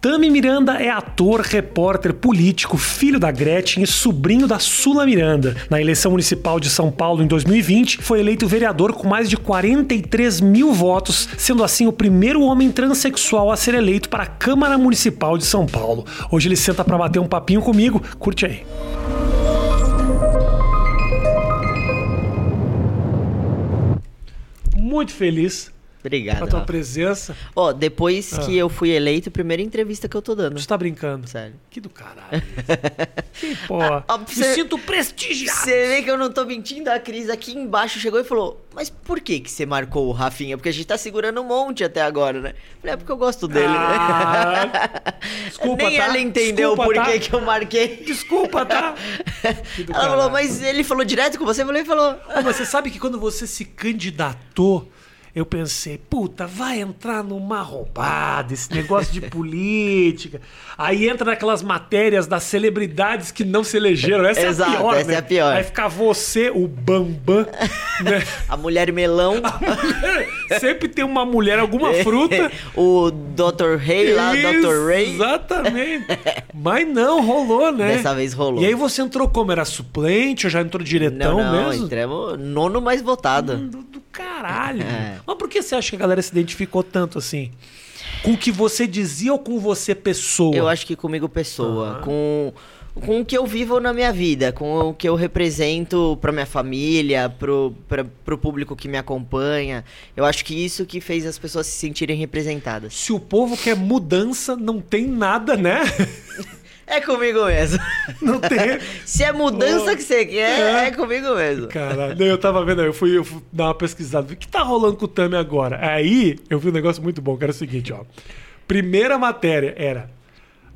Tami Miranda é ator, repórter, político, filho da Gretchen e sobrinho da Sula Miranda. Na eleição municipal de São Paulo em 2020, foi eleito vereador com mais de 43 mil votos, sendo assim o primeiro homem transexual a ser eleito para a Câmara Municipal de São Paulo. Hoje ele senta para bater um papinho comigo. Curte aí. Muito feliz Obrigado. com a tua presença. Ó, depois Ah. que eu fui eleito, primeira entrevista que eu tô dando. Você tá brincando? Sério. Que do caralho. que porra. Ó, Me você- sinto prestigiado. Você vê que eu não tô mentindo, a Cris aqui embaixo chegou e falou: Mas por que que você marcou o Rafinha? Porque a gente tá segurando um monte até agora, né? Falei, é porque eu gosto dele, Ah, né? desculpa, Nem tá? ela entendeu Desculpa, por tá? que que eu marquei. Desculpa, tá? Ela falou, mas ele falou direto com você? Eu falei, falou. Ô, mas você sabe que quando você se candidatou, eu pensei, puta, vai entrar numa roubada, esse negócio de política. Aí entra naquelas matérias das celebridades que não se elegeram. Essa Exato, é a pior, essa né? é a pior. Aí ficar você, o Bambam, né? A mulher melão. Sempre tem uma mulher, alguma fruta. o Dr. Ray lá, Dr. Ray. Exatamente. Mas não, rolou, né? Dessa vez rolou. E aí você entrou como? Era suplente ou já entrou diretão Não, não, mesmo? entramos nono mais votado. Do, do caralho. É. Mas por que você acha que a galera se identificou tanto assim? Com o que você dizia ou com você, pessoa? Eu acho que comigo pessoa, Aham. com com o que eu vivo na minha vida, com o que eu represento pra minha família, pro, pra, pro público que me acompanha. Eu acho que isso que fez as pessoas se sentirem representadas. Se o povo quer mudança, não tem nada, né? É comigo mesmo. Não tem. Se é mudança Oh. que você quer, É. é, comigo mesmo. Caralho, eu tava vendo, eu fui, eu fui dar uma pesquisada. O que tá rolando com o Tami agora? Aí eu vi um negócio muito bom, que era o seguinte, ó. Primeira matéria era.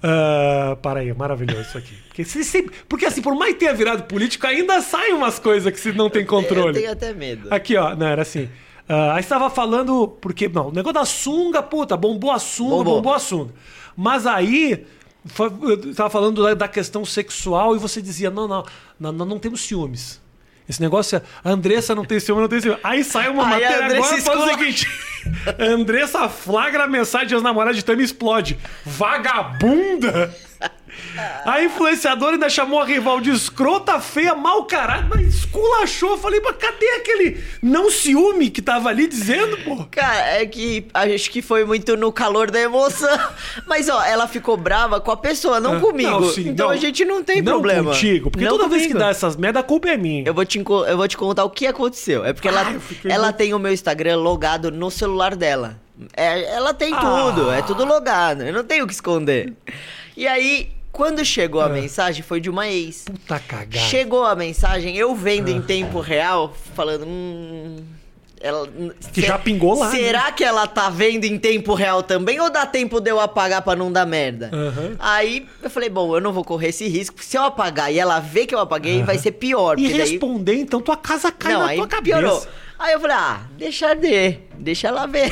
ah, para aí, maravilhoso isso aqui. Porque, se- sempre- porque assim, por mais que tenha virado político, ainda saem umas coisas que você não tem Eu controle. tenho até medo. Aqui, ó, não, era assim. ah, aí estava falando, porque, não, o negócio da sunga, puta, bombou a sunga, bombou, Bombou. a sunga. Mas aí, eu estava falando da, da questão sexual e você dizia, não, não, não, não temos ciúmes. Esse negócio é, a Andressa não tem ciúme, não tem ciúme. Aí sai uma Aí matéria agora fala o seguinte: Andressa flagra a mensagem às namoradas de Tami e explode. Vagabunda! A influenciadora ainda chamou a rival de escrota, feia, mau caralho, mas esculachou. Eu Falei, mas cadê aquele não ciúme que tava ali dizendo, pô? Cara, é que acho que foi muito no calor da emoção. Mas, ó, ela ficou brava com a pessoa, não Ah, comigo. não, sim, então não. a gente não tem não problema. contigo, porque Não toda vez que comigo. dá essas merda, a culpa é minha. Eu vou, te, eu vou te contar o que aconteceu. É porque Ah, ela, fiquei ela muito- tem o meu Instagram logado no celular dela. É, ela tem Ah. tudo, é tudo logado. Eu não tenho o que esconder. E aí, quando chegou a Ah. mensagem, foi de uma ex. Puta cagada. Chegou a mensagem, eu vendo Ah. em tempo real, falando. Hum, ela, Que já pingou lá, né? Será que ela tá vendo em tempo real também ou dá tempo de eu apagar pra não dar merda? Aham. Aí eu falei, bom, eu não vou correr esse risco. Se eu apagar e ela ver que eu apaguei, vai ser pior. E porque daí- responder, então tua casa cai Não, na aí tua cabeça. piorou. Aí eu falei, ah, deixa de, deixa ela ver.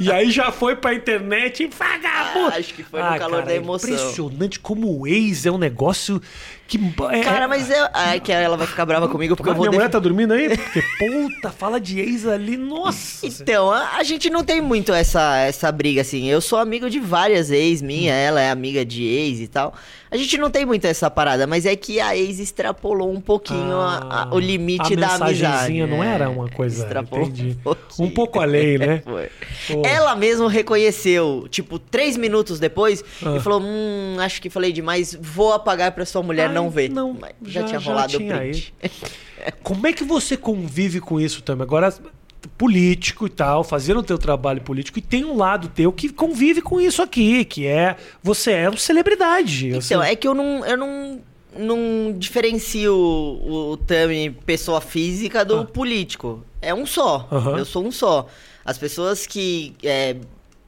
E aí já foi pra internet e vagabundo. Ah, acho que foi no calor da emoção. Impressionante como o ex é um negócio que. É, Cara, mas eu. Ai, que ela vai ficar brava comigo porque eu vou Minha mulher def- tá dormindo aí? Porque, puta, fala de ex ali, nossa. Então, a, a gente não tem muito essa, essa briga, assim. Eu sou amigo de várias ex minha, Hum. ela é amiga de ex e tal. A gente não tem muito essa parada, mas é que a ex extrapolou um pouquinho a- a- o limite Ah, a da amizade. não é. era uma coisa, Extrapolou entendi. pouquinho. Um pouco além, né? Foi. Pô. Ela mesmo reconheceu, tipo, três minutos depois, Ah. e falou: Hum, acho que falei demais, vou apagar pra sua mulher Ai, não ver. não, já- já, tinha já rolado tinha o print. Como é que você convive com isso também? Agora, político e tal, fazendo o teu trabalho político, e tem um lado teu que convive com isso aqui, que é você é uma celebridade. Então, assim. é que eu não, eu não, não diferencio o, o Tami pessoa física do Ah. político. É um só. Aham. Eu sou um só. As pessoas que é,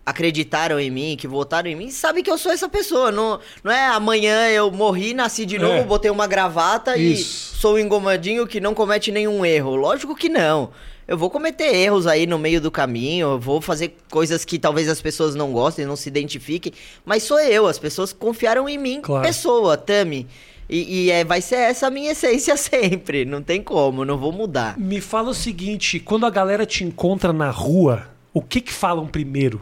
acreditaram em mim, que votaram em mim, sabem que eu sou essa pessoa. Não, não é amanhã eu morri, nasci de novo, É. botei uma gravata Isso. e sou um engomadinho que não comete nenhum erro. Lógico que não. Eu vou cometer erros aí no meio do caminho, eu vou fazer coisas que talvez as pessoas não gostem, não se identifiquem, mas sou eu, as pessoas confiaram em mim, Claro. pessoa, Tami. E, e é, vai ser essa a minha essência sempre, não tem como, não vou mudar. Me fala o seguinte, quando a galera te encontra na rua, o que que falam primeiro?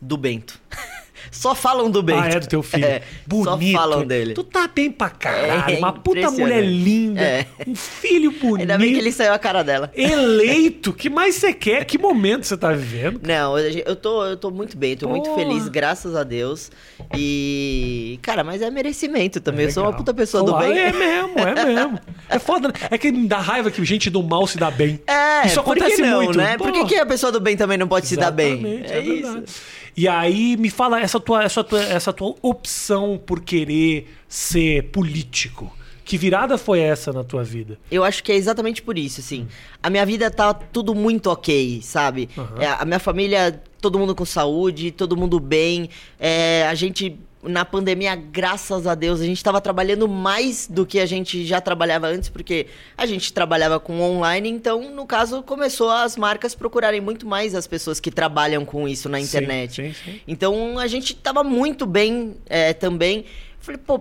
Do Bento. Só falam do Bento. Ah, é do teu filho. É, Bonito. Só falam dele. Tu tá bem pra caralho. É, uma puta mulher linda. É. Um filho bonito. Ainda bem que ele saiu a cara dela. Eleito. que mais você quer? Que momento você tá vivendo? Não, eu tô, eu tô muito bem, tô muito feliz, graças a Deus. E, cara, mas é merecimento também. eu sou uma puta pessoa do bem. É mesmo, é mesmo. É foda, né? É que me dá raiva que gente do mal se dá bem. É, Isso acontece não, muito. né? Por que, que a pessoa do bem também não pode se dar bem? Exatamente, É, verdade. isso. E aí, me fala essa tua, essa, tua, essa tua opção por querer ser político. Que virada foi essa na tua vida? Eu acho que é exatamente por isso, assim. A minha vida tá tudo muito ok, sabe? Aham. É, a minha família, todo mundo com saúde, todo mundo bem. É, a gente, na pandemia, graças a Deus, a gente tava trabalhando mais do que a gente já trabalhava antes, porque a gente trabalhava com online, então, no caso, começou as marcas procurarem muito mais as pessoas que trabalham com isso na internet. Sim, sim, sim. Então a gente tava muito bem é, também. Falei, pô,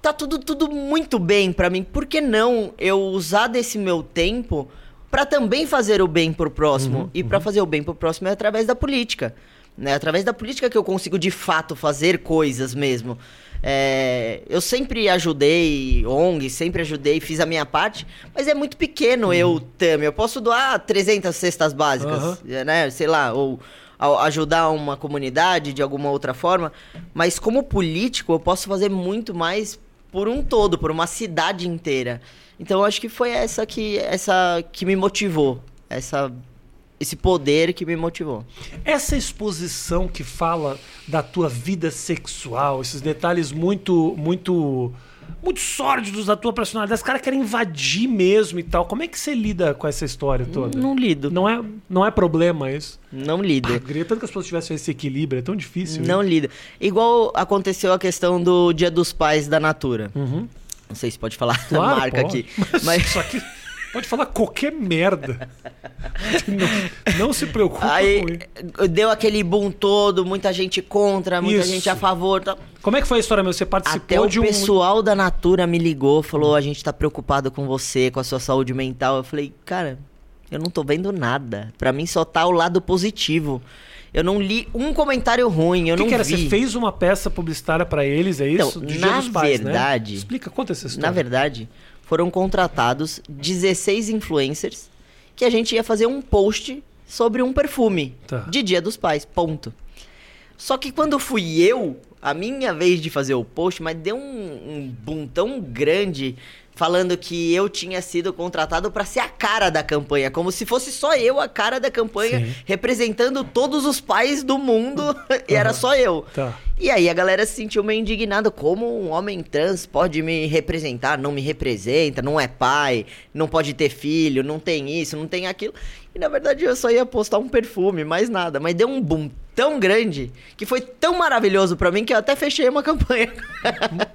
tá tudo, tudo muito bem pra mim. Por que não eu usar desse meu tempo pra também fazer o bem pro próximo? e pra fazer o bem pro próximo é através da política. Né? Através da política que eu consigo de fato fazer coisas mesmo. É, eu sempre ajudei ONG, sempre ajudei, fiz a minha parte, mas é muito pequeno eu, Tami. Eu posso doar 300 cestas básicas, Aham. né? Sei lá, ou ajudar uma comunidade de alguma outra forma, mas como político eu posso fazer muito mais por um todo, por uma cidade inteira. Então eu acho que foi essa que essa que me motivou, essa esse poder que me motivou. Essa exposição que fala da tua vida sexual, esses detalhes muito, muito, muito sórdidos da tua personalidade, os caras querem invadir mesmo e tal. Como é que você lida com essa história toda? Não lido, Não é, não é problema isso. não lido. Ah, queria tanto que as pessoas tivessem esse equilíbrio, é tão difícil. Não lido. Igual aconteceu a questão do Dia dos Pais da Natura. Uhum. Não sei se pode falar Claro, a marca pode. aqui, mas Só que pode falar qualquer merda. Não, não se preocupe Aí com isso. deu aquele boom todo, muita gente contra, muita Isso. gente a favor. Tá? Como é que foi a história, meu? Você Até participou o de um... pessoal da Natura me ligou, falou: a gente tá preocupado com você, com a sua saúde mental. Eu falei, cara, eu não tô vendo nada. Pra mim só tá o lado positivo. Eu não li um comentário ruim, eu que, não que era? vi. Você fez uma peça publicitária pra eles, é isso? Então, Do Dia na Pais, verdade- né? Explica, conta essa história. Na verdade, foram contratados 16 influencers que a gente ia fazer um post sobre um perfume Tá. de Dia dos Pais, ponto. Só que quando fui eu, a minha vez de fazer o post, mas deu um, um boom tão grande falando que eu tinha sido contratado para ser a cara da campanha, como se fosse só eu a cara da campanha, Sim. representando todos os pais do mundo, e era só eu. Tá. E aí a galera se sentiu meio indignado. Como um homem trans pode me representar? Não me representa, não é pai, não pode ter filho, não tem isso, não tem aquilo. E na verdade eu só ia postar um perfume, mais nada. Mas deu um boom tão grande que foi tão maravilhoso pra mim que eu até fechei uma campanha.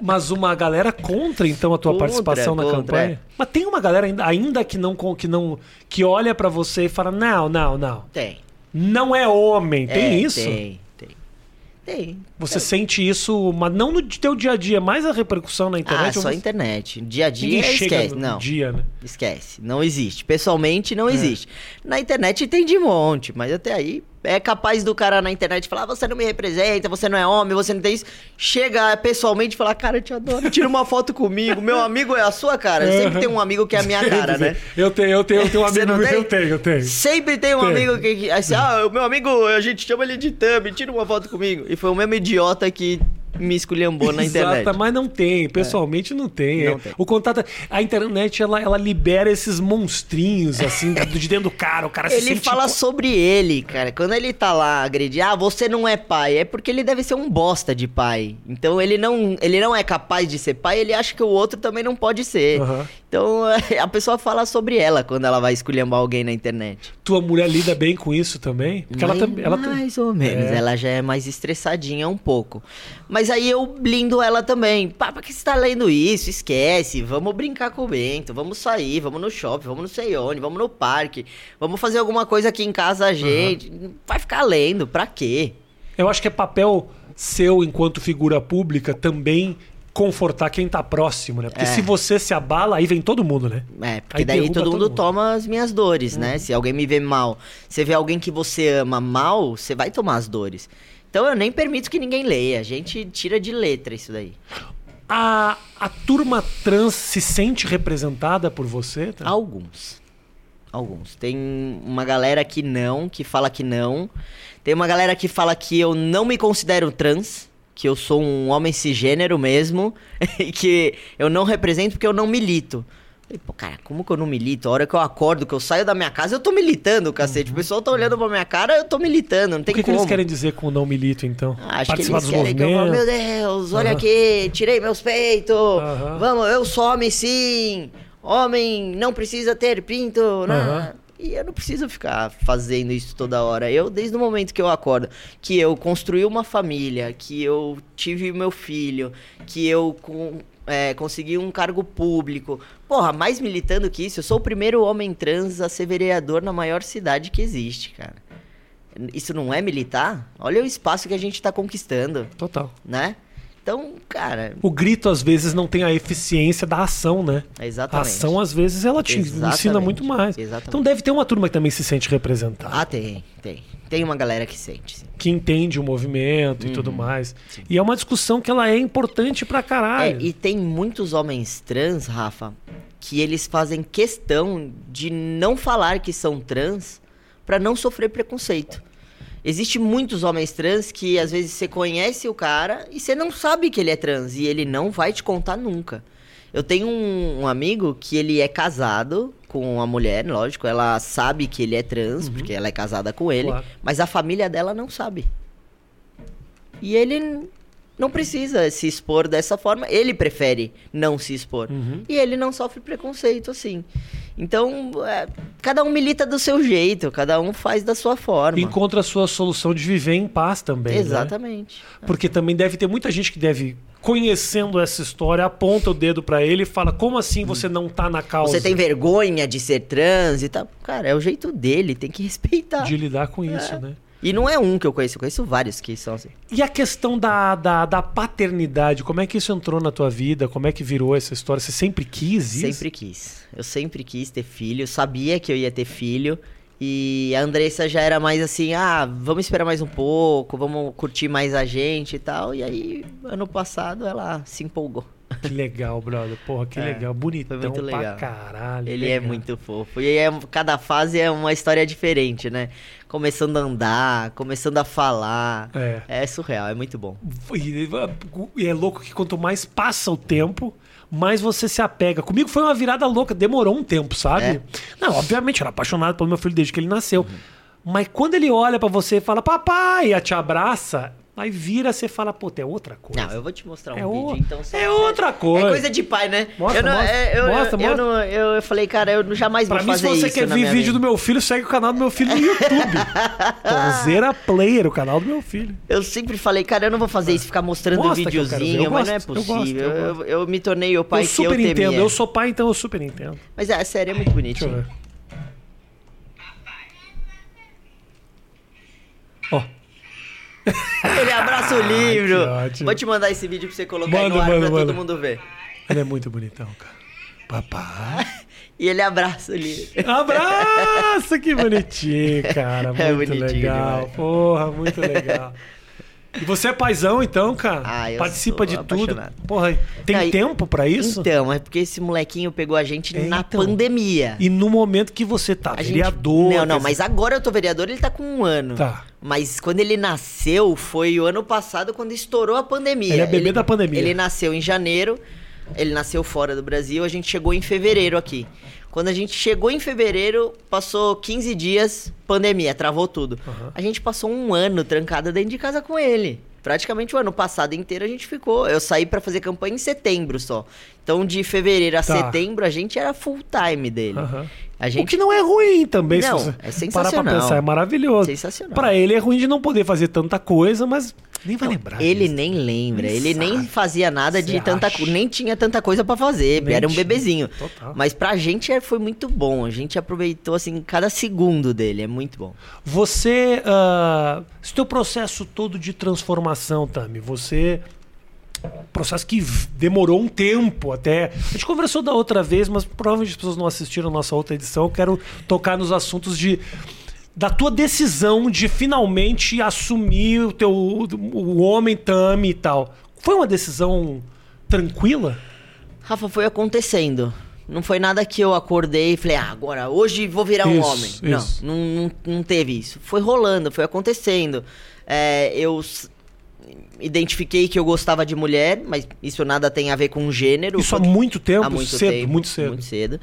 Mas uma galera contra, então, a tua Contra, participação na contra, campanha? é. Mas tem uma galera ainda, ainda que não que não que olha pra você e fala: "Não, não, não. Tem. Não é homem". Tem É, isso? Tem, tem. Tem. Você sente isso, mas não no teu dia a dia, mais a repercussão na Ah, internet. só ou- internet. Dia a Ninguém dia chega esquece. no Não. dia, né? Esquece, não existe. Pessoalmente É. não existe. Na internet tem de monte, mas até aí é capaz do cara na internet falar: você não me representa, você não é homem, você não tem isso. Chega pessoalmente e falar: cara, eu te adoro, tira uma foto comigo. Meu amigo é a sua cara. Sempre tem um amigo que é a minha cara, né? Eu tenho, eu tenho, eu tenho um amigo, eu tenho, eu tenho. Sempre tem um Tem. amigo que, que assim, ah, o meu amigo, a gente chama ele de Thumb, tira uma foto comigo. E foi o mesmo idiota que me esculhambou na internet. Mas não tem, pessoalmente não tem. Não É. tem. O contato, a internet ela, ela libera esses monstrinhos assim de dentro do cara, o cara se Ele fala sobre ele, cara. Quando ele tá lá agredir, ah, você não é pai, é porque ele deve ser um bosta de pai. Então ele não, ele não é capaz de ser pai, ele acha que o outro também não pode ser. Aham. Então a pessoa fala sobre ela quando ela vai esculhambar alguém na internet. Tua mulher lida bem com isso também? Porque ela mais, ela tam- mais ou menos, É. ela já é mais estressadinha um pouco. Mas aí eu blindo ela também. Pá, pra que você tá lendo isso? Esquece, vamos brincar com o Bento, vamos sair, vamos no shopping, vamos não sei onde, vamos no parque, vamos fazer alguma coisa aqui em casa a gente. Vai ficar lendo, pra quê? Eu acho que é papel seu enquanto figura pública também confortar quem tá próximo, né? Porque É. se você se abala, aí vem todo mundo, né? É, porque Aí daí todo todo mundo mundo. Uhum. toma as minhas dores, né? Se alguém me vê mal, você vê alguém que você ama mal, você vai tomar as dores. Então eu nem permito que ninguém leia. A gente tira de letra isso daí. A, a turma trans se sente representada por você? Tá? Alguns. Alguns. Tem uma galera que não, que fala que não. Tem uma galera que fala que eu não me considero trans, que eu sou um homem cisgênero mesmo, e que eu não represento porque eu não milito. Falei, pô, cara, como que eu não milito? A hora que eu acordo, que eu saio da minha casa, eu tô militando, cacete. O pessoal tá olhando pra minha cara, eu tô militando, não tem o que, que como. eles querem dizer com não milito, então? Ah, Acho que Participar eles dos querem que eu falo, movimentos? meu Deus, olha Aham. aqui, tirei meus peitos. Aham. Vamos, eu sou homem sim. Homem não precisa ter pinto. né? E eu não preciso ficar fazendo isso toda hora. Eu, desde o momento que eu acordo, que eu construí uma família, que eu tive meu filho, que eu com- é, consegui um cargo público. Porra, mais militando que isso, eu sou o primeiro homem trans a ser vereador na maior cidade que existe, cara. Isso não é militar? Olha o espaço que a gente tá conquistando, Total. né? Então, cara, O grito, às vezes, não tem a eficiência da ação, né? A exatamente. ação, às vezes, ela te Exatamente. ensina muito mais. Exatamente. Então deve ter uma turma que também se sente representada. Ah, tem, tem. Tem uma galera que sente, sim. que entende o movimento e tudo Uhum. mais. E é uma discussão que ela é importante pra É, caralho. e tem muitos homens trans, Rafa, que eles fazem questão de não falar que são trans pra não sofrer preconceito. Existe muitos homens trans que às vezes você conhece o cara e você não sabe que ele é trans e ele não vai te contar nunca. Eu tenho um, um amigo que ele é casado com uma mulher, lógico, ela sabe que ele é trans, porque ela é casada com ele, Claro. mas a família dela não sabe. E ele não precisa se expor dessa forma, ele prefere não se expor. Uhum. E ele não sofre preconceito assim. Então, é, cada um milita do seu jeito, cada um faz da sua forma. Encontra a sua solução de viver em paz também. né? Exatamente. Porque também deve ter muita gente que deve, conhecendo essa história, aponta o dedo pra ele e fala: como assim você não tá na causa Você tem vergonha de ser trans e tal. Cara, é o jeito dele, tem que respeitar. de lidar com É. isso, né? E não é um que eu conheço, eu conheço vários que são assim. E a questão da, da, da paternidade, como é que isso entrou na tua vida? Como é que virou essa história? Você sempre quis isso? Sempre quis. Eu sempre quis ter filho, sabia que eu ia ter filho. E a Andressa já era mais assim, ah, vamos esperar mais um pouco, vamos curtir mais a gente e tal. E aí, ano passado, ela se empolgou. Que legal, brother. Porra, que É, legal. Bonitão foi muito pra legal. caralho. Ele é legal. muito fofo. E é, cada fase é uma história diferente, né? Começando a andar, começando a falar. É. É surreal, é muito bom. E é louco que quanto mais passa o tempo, mais você se apega. Comigo foi uma virada louca, demorou um tempo, sabe? É? Não, obviamente, eu era apaixonado pelo meu filho desde que ele nasceu. Mas quando ele olha pra você e fala, papai, e te abraça, aí vira, você fala, pô, é outra coisa. Não, eu vou te mostrar um É vídeo, o- então. só é pra- outra coisa. É coisa de pai, né? Mostra, eu não, mostra. é, eu, Mostra, eu, mostra. não- eu, eu falei, cara, eu jamais Pra vou mim, se fazer você isso quer na ver minha vídeo vida. do meu filho, segue o canal do meu filho no YouTube. Tonzeira Player, o canal do meu filho. Eu sempre falei, cara, eu não vou fazer isso, ficar mostrando Mostra eu ver. videozinho, Eu mas não é gosto, eu gosto, possível. eu Eu, eu me tornei o pai eu que super eu entendo. temia. Eu sou pai, então eu super entendo. Mas é, a série é muito Deixa eu ver. Ele abraça o livro. que ótimo. Vou te mandar esse vídeo pra você colocar Manda, aí no ar manda, pra manda. todo mundo ver. ele é muito bonitão, cara. Papai. E ele abraça o livro. Abraço, que bonitinho, cara. Muito É bonitinho legal. demais. Porra, muito legal. E você é paizão, então, cara? Ah, eu Participa de tudo. Porra, tem Não, tempo pra isso? Então, é porque esse molequinho pegou a gente É, na então. pandemia. E no momento que você tá A gente- vereador. Não, não, quer mas agora eu tô vereador, ele tá com um ano. Tá. Mas quando ele nasceu, foi o ano passado, quando estourou a pandemia. Ele é bebê da pandemia. Ele nasceu em janeiro, ele nasceu fora do Brasil, a gente chegou em fevereiro aqui. Quando a gente chegou em fevereiro, passou 15 dias, pandemia, travou tudo. Aham. A gente passou um ano trancada dentro de casa com ele. Praticamente o ano passado inteiro a gente ficou. Eu saí pra fazer campanha em setembro só. Então de fevereiro a Tá. setembro a gente era full time dele. Aham. A O gente que não é ruim também, Não, se você é parar pra sensacional. pensar, é maravilhoso. Sensacional. Pra ele é ruim de não poder fazer tanta coisa, mas nem vai lembrar. Ele disso. nem lembra, Nem ele nem sabe. fazia nada Você de tanta coisa, nem tinha tanta coisa pra fazer, Nem era um bebezinho. Total. Mas pra gente é- foi muito bom, a gente aproveitou assim cada segundo dele, é muito bom. Você. ah, esse teu processo todo de transformação, Tami, você. Processo que demorou um tempo até. A gente conversou da outra vez, mas provavelmente as pessoas não assistiram a nossa outra edição. Eu quero tocar nos assuntos de da tua decisão de finalmente assumir o teu o homem Tami e tal. Foi uma decisão tranquila? Rafa, foi acontecendo. Não foi nada que eu acordei e falei, ah, agora, hoje vou virar um Isso, homem. isso. Não, não, não, teve isso. Foi rolando, foi acontecendo. É, eu identifiquei que eu gostava de mulher, mas isso nada tem a ver com gênero. Isso há muito tempo, há muito cedo, tempo, muito cedo. Muito cedo.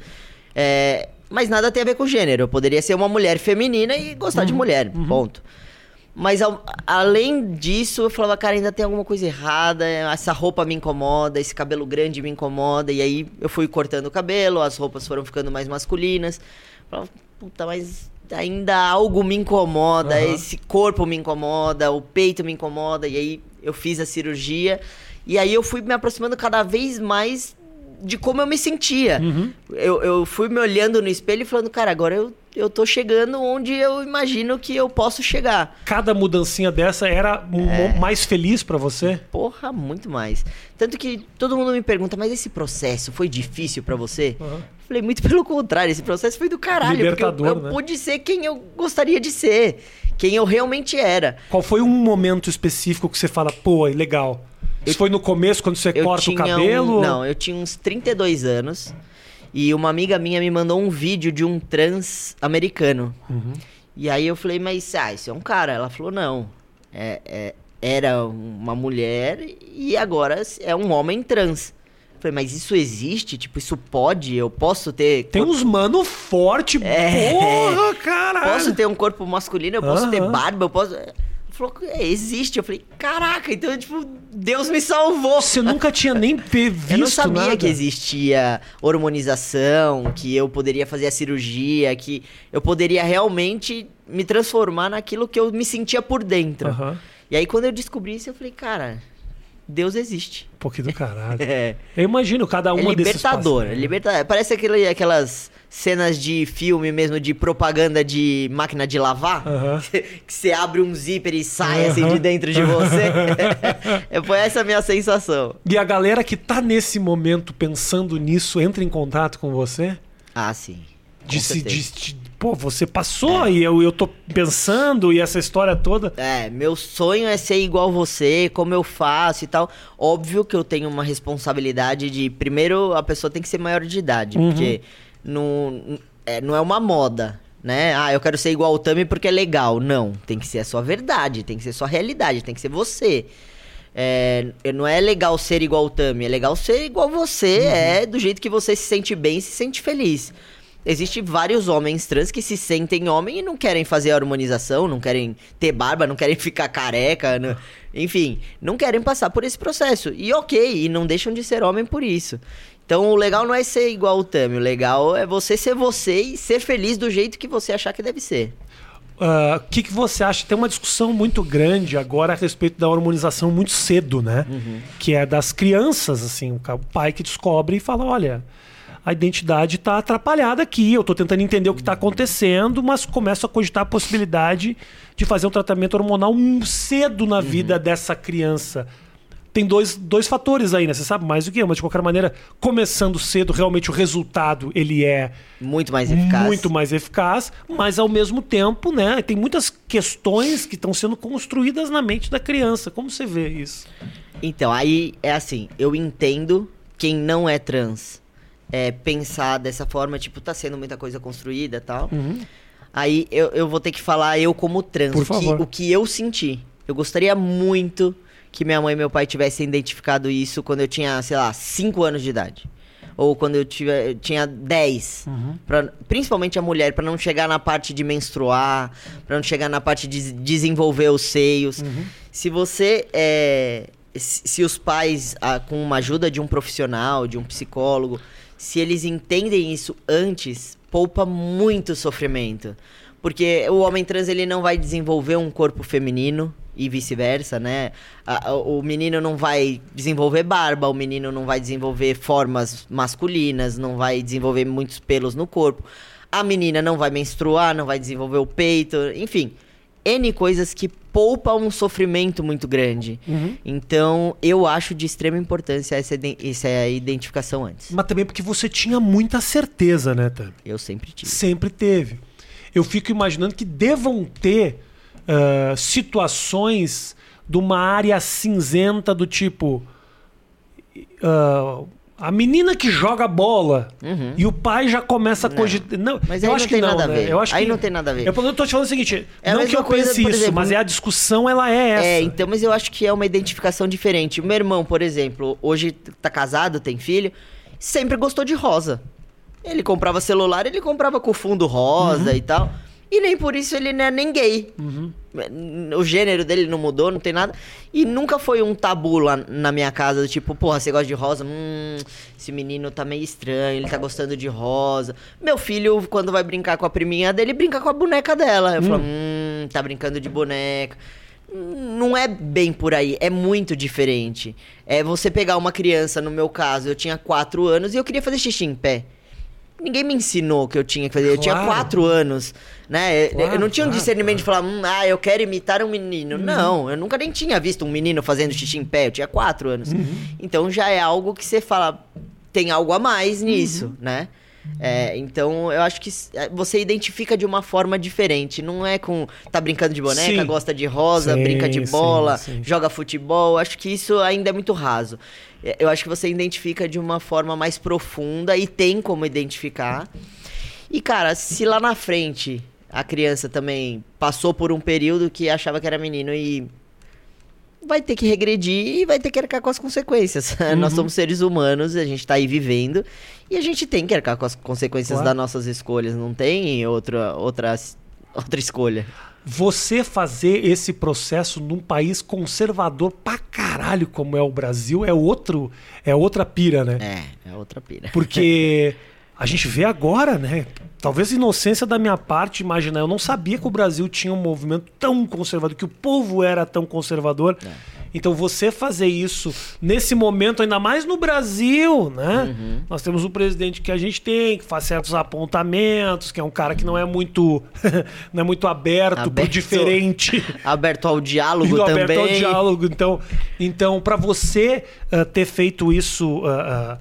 É, mas nada tem a ver com gênero. Eu poderia ser uma mulher feminina e gostar Uhum, de mulher, ponto. Mas ao- além disso, eu falava, cara, ainda tem alguma coisa errada, essa roupa me incomoda, esse cabelo grande me incomoda. E aí eu fui cortando o cabelo, as roupas foram ficando mais masculinas. Eu falava, puta, mas ainda algo me incomoda, Aham. esse corpo me incomoda, o peito me incomoda. E aí eu fiz a cirurgia. E aí eu fui me aproximando cada vez mais de como eu me sentia. Uhum. Eu, eu fui me olhando no espelho e falando, cara, agora eu, eu tô chegando onde eu imagino que eu posso chegar. Cada mudancinha dessa era É. mais feliz pra você? Porra, muito mais. Tanto que todo mundo me pergunta, mas esse processo foi difícil pra você? Aham. Falei, muito pelo contrário, esse processo foi do caralho. Libertador, porque eu, eu né? pude ser quem eu gostaria de ser. Quem eu realmente era. Qual foi um momento específico que você fala, pô, é legal? Isso foi no começo, quando você Eu corta o cabelo? um- não, eu tinha uns 32 anos. E uma amiga minha me mandou um vídeo de um trans americano. Uhum. E aí eu falei, mas ah, isso é um cara. Ela falou, não. É, é- era uma mulher e agora é um homem trans. Eu falei, mas isso existe? Tipo, isso pode? Eu posso ter. Tem corpo- uns mano forte, É. porra, caralho. Posso ter um corpo masculino, eu posso ter Aham. barba, eu posso. Falou, é, existe. Eu falei, caraca, então, tipo, Deus me salvou. Você nunca tinha nem visto Eu não sabia nada. que existia hormonização, que eu poderia fazer a cirurgia, que eu poderia realmente me transformar naquilo que eu me sentia por dentro. Aham. E aí quando eu descobri isso, eu falei, cara, Deus existe. Um pouquinho do caralho. É, Eu imagino cada é uma desses libertador, é passos. libertador. Parece aquele, aquelas cenas de filme mesmo, de propaganda de máquina de lavar. Aham. Que você abre um zíper e sai assim de dentro de você. É, Foi essa a minha sensação. E a galera que tá nesse momento pensando nisso entra em contato com você? Ah, sim. Com De se, certeza. de, de- pô, você passou e eu, eu tô pensando e essa história toda. É, meu sonho é ser igual você, como eu faço e tal. Óbvio que eu tenho uma responsabilidade de. Primeiro, a pessoa tem que ser maior de idade, Uhum. porque não é, não é uma moda, né? Ah, eu quero ser igual o Tami porque é legal. Não, tem que ser a sua verdade, tem que ser a sua realidade, tem que ser você. É, não é legal ser igual o Tami, é legal ser igual você, é do jeito que você se sente bem e se sente feliz. Existem vários homens trans que se sentem homem e não querem fazer a harmonização, não querem ter barba, não querem ficar careca, não- enfim, não querem passar por esse processo. E ok, e não deixam de ser homem por isso. Então o legal não é ser igual o Tami, o legal é você ser você e ser feliz do jeito que você achar que deve ser. Ah, O que, que você acha? Tem uma discussão muito grande agora a respeito da hormonização muito cedo, né? Que é das crianças, assim, o pai que descobre e fala: olha, a identidade tá atrapalhada aqui, eu tô tentando entender o que tá acontecendo, mas começo a cogitar a possibilidade de fazer um tratamento hormonal cedo na vida dessa criança. Tem dois, dois fatores aí, né? Você sabe mais do que eu, mas de qualquer maneira, começando cedo, realmente o resultado ele é Muito mais eficaz. muito mais eficaz, mas ao mesmo tempo, né, tem muitas questões que estão sendo construídas na mente da criança. Como você vê isso? Então, aí é assim, eu entendo quem não é trans é, pensar dessa forma, tipo, tá sendo muita coisa construída e tal. Aí eu, eu vou ter que falar eu como trans, Por o que, favor. o que eu senti. Eu gostaria muito que minha mãe e meu pai tivessem identificado isso quando eu tinha, sei lá, 5 anos de idade. Ou quando eu tive, tinha 10. Pra- principalmente a mulher, pra não chegar na parte de menstruar, pra não chegar na parte de desenvolver os seios. Se você é, se, se os pais, ah, com uma ajuda de um profissional, de um psicólogo, se eles entendem isso antes, poupa muito sofrimento. Porque o homem trans ele não vai desenvolver um corpo feminino e vice-versa, né? O menino não vai desenvolver barba, o menino não vai desenvolver formas masculinas, não vai desenvolver muitos pelos no corpo. A menina não vai menstruar, não vai desenvolver o peito, enfim. N coisas que poupam um sofrimento muito grande. Então, eu acho de extrema importância essa, essa identificação antes. Mas também porque você tinha muita certeza, né, Tami? Eu sempre tive. Sempre teve. Eu fico imaginando que devam ter uh, situações de uma área cinzenta do tipo. Uh, a menina que joga bola uhum. e o pai já começa a cogitar. Não, mas eu acho não que tem não, nada né? a ver. Eu acho aí que... não tem nada a ver. Eu, eu tô te falando o seguinte: é não que eu coisa, pense isso, exemplo, mas é a discussão ela é essa. É, então, mas eu acho que é uma identificação diferente. O meu irmão, por exemplo, hoje tá casado, tem filho, sempre gostou de rosa. Ele comprava celular, ele comprava com fundo rosa uhum. e tal. E nem por isso ele não é nem gay. Uhum. O gênero dele não mudou, não tem nada. E nunca foi um tabu lá na minha casa, do tipo, porra, você gosta de rosa? Hum, esse menino tá meio estranho, ele tá gostando de rosa. Meu filho, quando vai brincar com a priminha dele, brinca com a boneca dela. Eu hum. falo, hum, tá brincando de boneca. Não é bem por aí, é muito diferente. É você pegar uma criança, no meu caso, eu tinha 4 anos e eu queria fazer xixi em pé. Ninguém me ensinou que eu tinha que fazer. Claro. Eu tinha quatro anos, né? Claro, eu não tinha um discernimento de falar, hum, ah, eu quero imitar um menino. Uhum. Não, eu nunca nem tinha visto um menino fazendo xixi em pé. Eu tinha quatro anos. Uhum. Então já é algo que você fala, tem algo a mais nisso, uhum. né? É, então eu acho que é, você identifica de uma forma diferente. Não é com. tá brincando de boneca, sim. gosta de rosa, sim, brinca de bola, sim, joga futebol. Acho que isso ainda é muito raso. É, eu acho que você identifica de uma forma mais profunda e tem como identificar. E, cara, se lá na frente a criança também passou por um período que achava que era menino e vai ter que regredir e vai ter que arcar com as consequências. Uhum. Nós somos seres humanos, a gente tá aí vivendo e a gente tem que arcar com as consequências claro. das nossas escolhas, não tem outra, outra, outra escolha. Você fazer esse processo num país conservador pra caralho como é o Brasil é outro, é outra pira, né? É, é outra pira. Porque a gente vê agora, né? Talvez inocência da minha parte imaginar. Eu não sabia que o Brasil tinha um movimento tão conservador, que o povo era tão conservador. É. Então você fazer isso nesse momento, ainda mais no Brasil, né? Uhum. Nós temos um presidente que a gente tem, que faz certos apontamentos, que é um cara que não é muito, não é muito aberto, aberto pro diferente. Aberto ao diálogo também. Aberto ao diálogo. Então, então para você uh, ter feito isso, uh, uh,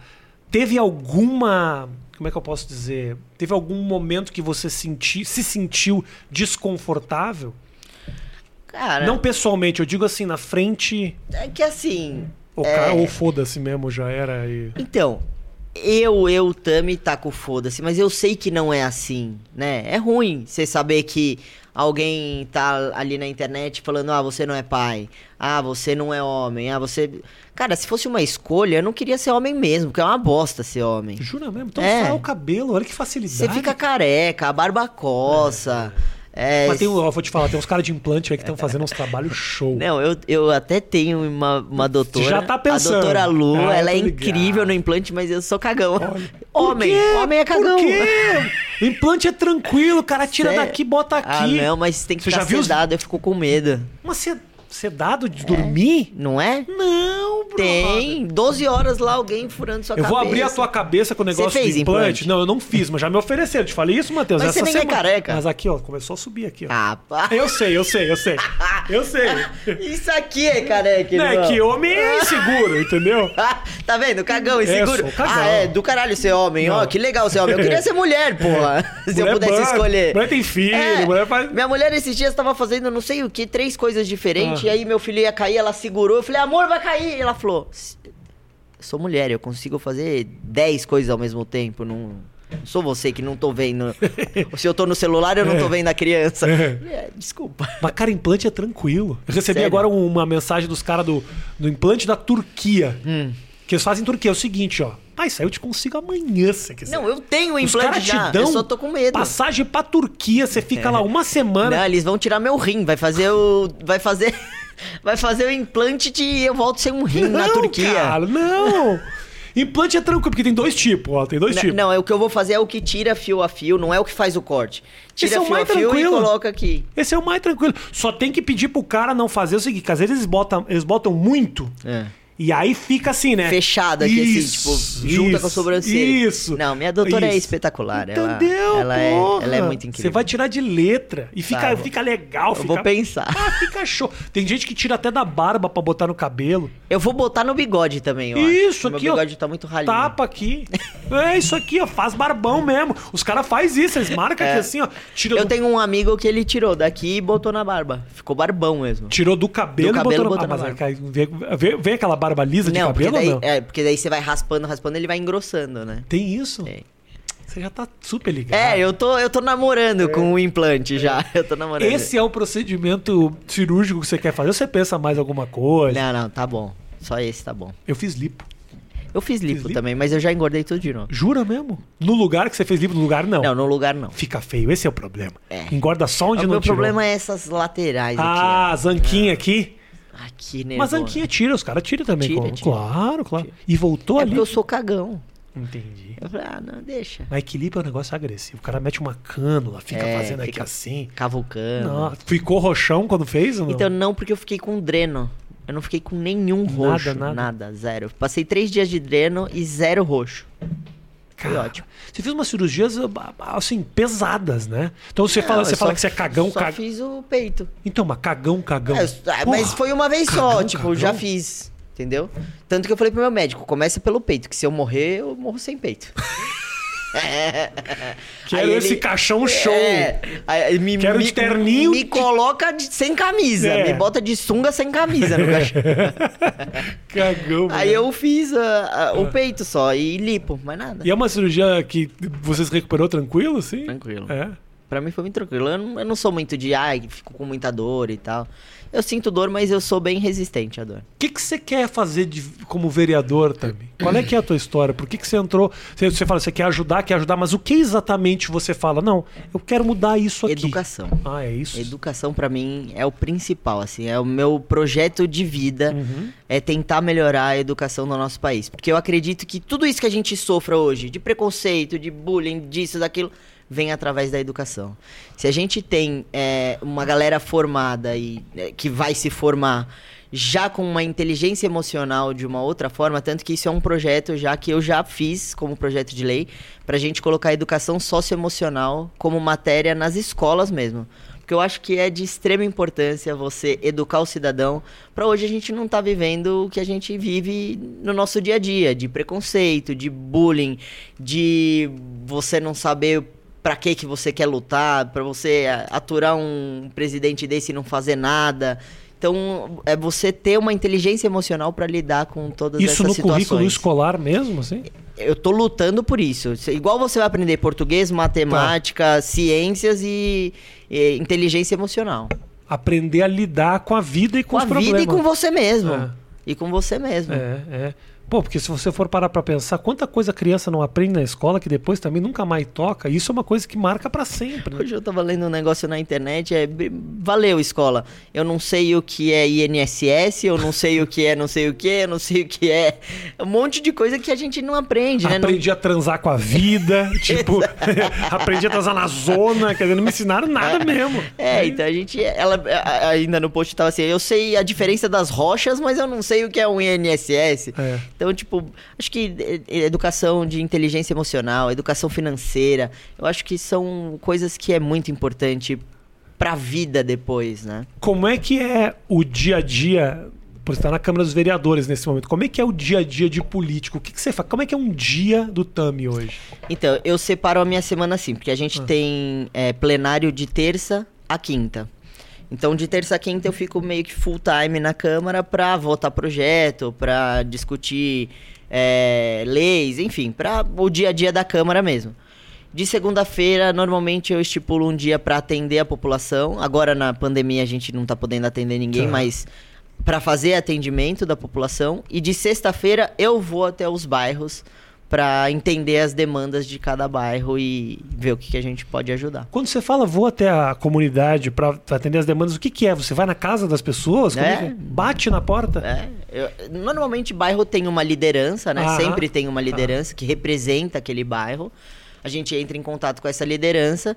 teve alguma como é que eu posso dizer? Teve algum momento que você senti, se sentiu desconfortável? Cara. Não pessoalmente, eu digo assim, na frente. É que assim. O é... cara, ou foda-se mesmo, já era. E... Então, eu, eu, Tami, tá com foda-se, mas eu sei que não é assim, né? É ruim você saber que alguém tá ali na internet falando, ah, você não é pai, ah, você não é homem, ah, você. Cara, se fosse uma escolha, eu não queria ser homem mesmo, porque é uma bosta ser homem. Jura mesmo? Então é. só o cabelo, olha que facilidade. Você fica careca, a barba coça. É. É, Mas tem, ó, vou te falar, tem uns caras de implante aí que estão fazendo uns trabalhos show. Não, eu, eu até tenho uma, uma doutora. Já tá pensando. A doutora Lu, ah, ela é incrível no implante, mas eu sou cagão. Olha, homem, homem é cagão. Por quê? implante é tranquilo, o cara tira Cê... daqui, bota aqui. Ah, não, mas tem que Você ficar sedado, eu fico com medo. Mas você sedado de dormir? É, não é? Não, bro. Tem. 12 horas lá alguém furando sua eu cabeça. Eu vou abrir a tua cabeça com o negócio fez de implante. implante. Não, eu não fiz, mas já me ofereceram. Te falei isso, Matheus. Mas Essa você nem é semana... é careca. Mas aqui, ó, começou a subir aqui, ó. Ah, pá. Eu sei, eu sei, eu sei. Eu sei. isso aqui é careca, Não, é que homem é inseguro, entendeu? tá vendo? Cagão, inseguro. É, cagão. Ah, é, do caralho ser homem. Ó, oh, que legal ser homem. Eu queria ser mulher, porra. Se mulher eu pudesse escolher. Mulher tem filho, é, mulher faz... Minha mulher esses dias tava fazendo não sei o que, três coisas diferentes, e aí meu filho ia cair, ela segurou. Eu falei, amor, vai cair. E ela falou, sou mulher, eu consigo fazer 10 coisas ao mesmo tempo. Não sou você que não tô vendo. Se eu tô no celular, eu não tô é. vendo a criança. É. É, desculpa. Mas, cara, implante é tranquilo. Eu recebi Sério? agora uma mensagem dos caras do, do implante da Turquia. Hum. Que eles fazem em Turquia. É o seguinte, ó. Pai, isso aí eu te consigo amanhã, se quiser. Não, eu tenho o implante já. Dão eu só tô com medo. Passagem pra Turquia, você fica é. lá uma semana. Não, eles vão tirar meu rim. Vai fazer o... Vai fazer... vai fazer o implante de eu volto sem um rim não, na Turquia. Cara, não! Implante é tranquilo, porque tem dois tipos, ó. Tem dois não, tipos. Não, é o que eu vou fazer é o que tira fio a fio, não é o que faz o corte. Tira Esse é o fio mais a fio tranquilo. e coloca aqui. Esse é o mais tranquilo. Só tem que pedir pro cara não fazer o seguinte, que às vezes eles botam, eles botam muito. É. E aí fica assim, né? Fechada aqui, Isso, assim, tipo, junta com a isso, sobrancelha. Isso. Não, minha doutora é Isso. espetacular. ela- Entendeu? Ela, é, porra? ela é muito incrível. Você vai tirar de letra. E fica, Tá, fica legal. Eu Fica... vou pensar. Ah, fica show. Tem gente que tira até da barba pra botar no cabelo. Eu vou botar no bigode também, ó. Isso Meu aqui, ó. bigode tá muito ralinho. Tapa aqui. É isso aqui, ó. Faz barbão mesmo. Os caras fazem isso, eles marcam aqui assim, ó. Tira Eu do, tenho um amigo que ele tirou daqui e botou na barba. Ficou barbão mesmo. tirou do cabelo, Do e cabelo, botou botou na na ah, vem, vem- vem aquela barba lisa de não, porque cabelo daí, ou não? é, porque daí você vai raspando, raspando, ele vai engrossando, né? Tem isso? Tem. Você já tá super ligado. É, eu tô, eu tô namorando com o implante já. Eu tô namorando. Esse é o procedimento cirúrgico que você quer fazer? Ou você pensa mais alguma coisa? Não, não, tá bom. Só esse tá bom. Eu fiz lipo. Eu fiz lipo, lipo? também, mas eu já engordei tudo de novo. Jura mesmo? No lugar que você fez lipo, no lugar não. Não, no lugar não. Fica feio, esse é o problema. É. Engorda só onde o não meu tirou. problema é essas laterais Ah, aqui. zanquinha aqui. Aqui, nervoso. Mas zanquinha tira, os caras tiram também. Tira, tira. Claro, claro. E voltou É ali. porque eu sou cagão. Entendi. Eu falei, ah, não, deixa. Mas equilíbrio é um negócio agressivo. O cara mete uma cânula, fica É, fazendo aqui fica assim. Cavucando. Não, ficou roxão quando fez ou não? Então não, porque eu fiquei com dreno. Eu não fiquei com nenhum roxo. nada. Nada, zero. Passei três dias de dreno e zero roxo. Foi Cara, ótimo. Você fez umas cirurgias, assim, pesadas, né? Então você fala, Não, você eu fala só- que você é cagão, Só cagão. fiz o peito. Então, mas cagão, cagão. É, ah, mas Porra, foi uma vez só, cagão, tipo, cagão. já fiz. Entendeu? Tanto que eu falei pro meu médico, começa pelo peito, que se eu morrer, eu morro sem peito. Quero Aí esse ele- caixão show. É, aí me, Quero me, de terninho, Me coloca de- sem camisa. É. Me bota de sunga sem camisa no caixão. Cagão. Aí mano. eu fiz ah, ah, o peito só e lipo, mais nada. E é uma cirurgia que você se recuperou tranquilo, assim? Tranquilo. É. Pra mim foi muito tranquilo. Eu não, eu não sou muito de, ai, fico com muita dor e tal. Eu sinto dor, mas eu sou bem resistente à dor. O que, que você quer fazer de- como vereador também? Qual é que é a tua história? Por que, que você entrou? Você, você fala, você quer ajudar, quer ajudar, mas o que exatamente você fala? Não, eu quero mudar isso aqui. Educação. Ah, é isso? Educação pra mim é o principal, assim, é o meu projeto de vida, Uhum. é tentar melhorar a educação no nosso país, porque eu acredito que tudo isso que a gente sofra hoje, de preconceito, de bullying, disso, daquilo, vem através da educação. Se a gente tem é, uma galera formada e é, que vai se formar já com uma inteligência emocional de uma outra forma, tanto que isso é um projeto já que eu já fiz como projeto de lei, pra gente colocar a educação socioemocional como matéria nas escolas mesmo. Porque eu acho que é de extrema importância você educar o cidadão para hoje a gente não tá vivendo o que a gente vive no nosso dia a dia, de preconceito, de bullying, de você não saber para que que você quer lutar, para você a- aturar um presidente desse e não fazer nada. Então, é você ter uma inteligência emocional para lidar com todas Isso essas no situações. currículo escolar mesmo, assim? Eu tô lutando por isso. Igual você vai aprender português, matemática, ciências e, e inteligência emocional. Aprender a lidar com a vida e com, Com a os vida problemas. e com você mesmo. É. E com você mesmo. É, é. Pô, porque se você for parar pra pensar, quanta coisa a criança não aprende na escola que depois também nunca mais toca, isso é uma coisa que marca pra sempre. né? Hoje eu tava lendo um negócio na internet, é valeu escola. Eu não sei o que é INSS, eu não sei o que é não sei o que, eu não sei o que é. Um monte de coisa que a gente não aprende, né? Não- Aprendi a transar com a vida, tipo, aprendi a transar na zona, quer dizer, não me ensinaram nada mesmo. É, então a gente. Ela ainda no post tava assim, eu sei a diferença das rochas, mas eu não sei o que é um INSS. É. Então, tipo, acho que eh, eh, educação de inteligência emocional, educação financeira, eu acho que são coisas que é muito importante pra vida depois, né? Como é que é o dia a dia, por estar na Câmara dos Vereadores nesse momento, como é que é o dia a dia de político? O que, que você faz? Como é que é um dia do Tami hoje? Então, eu separo a minha semana assim, porque a Ah. gente tem eh, plenário de terça a quinta. Então, de terça a quinta eu fico meio que full time na Câmara pra votar projeto, pra discutir eh, leis, enfim, pra o dia a dia da Câmara mesmo. De segunda-feira, normalmente eu estipulo um dia pra atender a população. Agora na pandemia a gente não tá podendo atender ninguém, Tá. mas pra fazer atendimento da população. E de sexta-feira eu vou até os bairros pra entender as demandas de cada bairro e ver o que, que a gente pode ajudar. Quando você fala vou até a comunidade para atender as demandas, o que, que é? Você vai na casa das pessoas? Como É. que- Bate na porta? É, eu- normalmente bairro tem uma liderança, né? Aham. Sempre tem uma liderança que representa aquele bairro. a gente entra em contato com essa liderança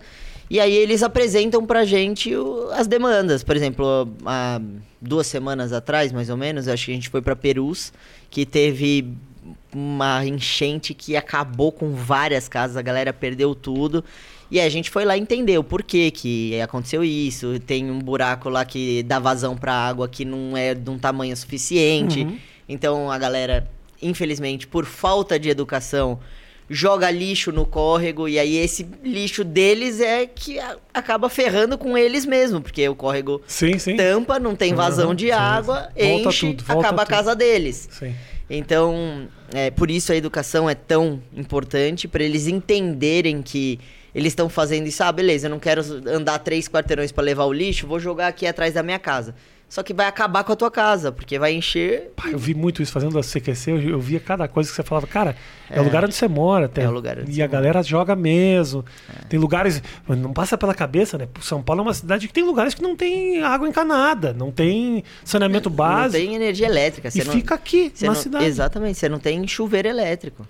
e aí eles apresentam pra gente o, as demandas. Por exemplo, há duas semanas atrás, mais ou menos, acho que a gente foi pra Perus, que teve uma enchente que acabou com várias casas, a galera perdeu tudo. E a gente foi lá entender o porquê que aconteceu isso. Tem um buraco lá que dá vazão pra água que não é de um tamanho suficiente. Uhum. Então a galera, infelizmente, por falta de educação, joga lixo no córrego e aí esse lixo deles é que a- acaba ferrando com eles mesmo, porque o córrego Sim, sim. tampa, não tem vazão Uhum, de sim, água. Volta enche, tudo, acaba a tudo. casa deles. Então, é, por isso a educação é tão importante, para eles entenderem que eles estão fazendo isso. Ah, beleza, eu não quero andar três quarteirões para levar o lixo, vou jogar aqui atrás da minha casa. Só que vai acabar com a tua casa, porque vai encher. Pá, eu vi muito isso fazendo a CQC, eu, eu via cada coisa que você falava, cara, é, o lugar onde você mora até. É o lugar onde e a mora. galera joga mesmo. Tem lugares. Não passa pela cabeça, né? São Paulo é uma cidade que tem lugares que não tem água encanada, não tem saneamento Não básico. tem energia elétrica. E não, fica aqui, na não- cidade. Exatamente, você não tem chuveiro elétrico.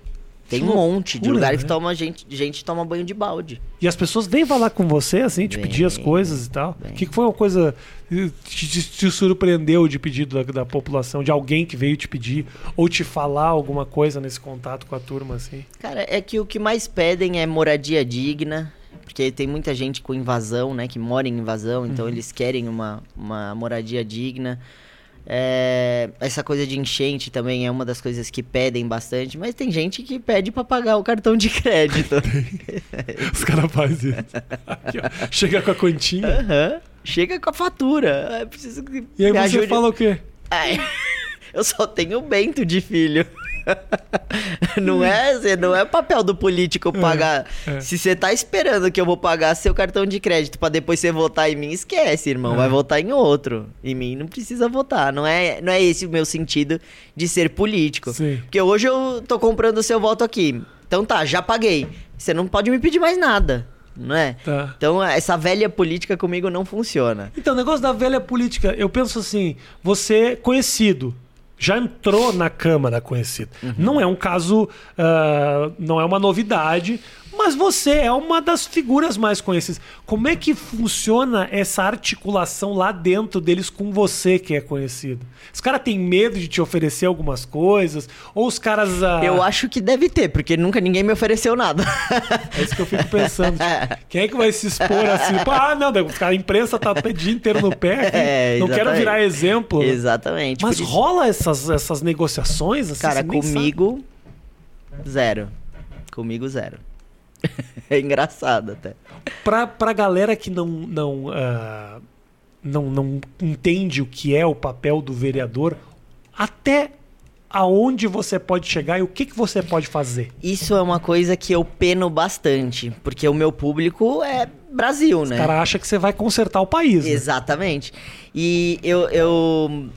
Tem um monte de lugar né? que toma gente, gente toma banho de balde. E as pessoas vêm falar com você, assim, te Vem, pedir as coisas e tal. O que, que foi uma coisa que te, te- te surpreendeu de pedido da, da população, de alguém que veio te pedir, ou te falar alguma coisa nesse contato com a turma, assim? Cara, é que o que mais pedem é moradia digna, porque tem muita gente com invasão, né, que mora em invasão, então eles querem uma, uma moradia digna. É, essa coisa de enchente também é uma das coisas que pedem bastante, mas tem gente que pede pra pagar o cartão de crédito. Os caras fazem isso. Aqui, ó. Chega com a. Aham. Chega com a fatura. É preciso E aí você ajude. fala o quê? Ai, eu só tenho Bento de filho. Não é, não é papel do político pagar. é. Se você tá esperando que eu vou pagar seu cartão de crédito pra depois você votar em mim, esquece, irmão. É. Vai votar em outro. Em mim não precisa votar. Não é, não é esse o meu sentido de ser político. Sim. Porque hoje eu tô comprando o seu voto aqui. Então tá, já paguei. Você não pode me pedir mais nada, não é? Tá. Então essa velha política comigo não funciona. Então, o negócio da velha política, eu penso assim, você é conhecido, já entrou na Câmara conhecido. Não é um caso, ah, não é uma novidade, mas você é uma das figuras mais conhecidas. Como é que funciona essa articulação lá dentro deles com você que é conhecido? Os caras têm medo de te oferecer algumas coisas? Ou os caras. ah, Eu acho que deve ter, porque nunca ninguém me ofereceu nada. É isso que eu fico pensando. tipo, quem é que vai se expor assim? Ah, não, a imprensa tá o dia inteiro no pé. É, não quero virar exemplo. Exatamente. Mas rola essas, essas negociações? Assim, Cara, comigo, zero. Comigo, zero. é engraçado até. Pra, pra galera que não, não, ah, não, não entende o que é o papel do vereador, até aonde você pode chegar e o que, que você pode fazer? Isso é uma coisa que eu peno bastante, porque o meu público é Brasil, O né? cara acha que você vai consertar o país. né? Exatamente. E eu, eu,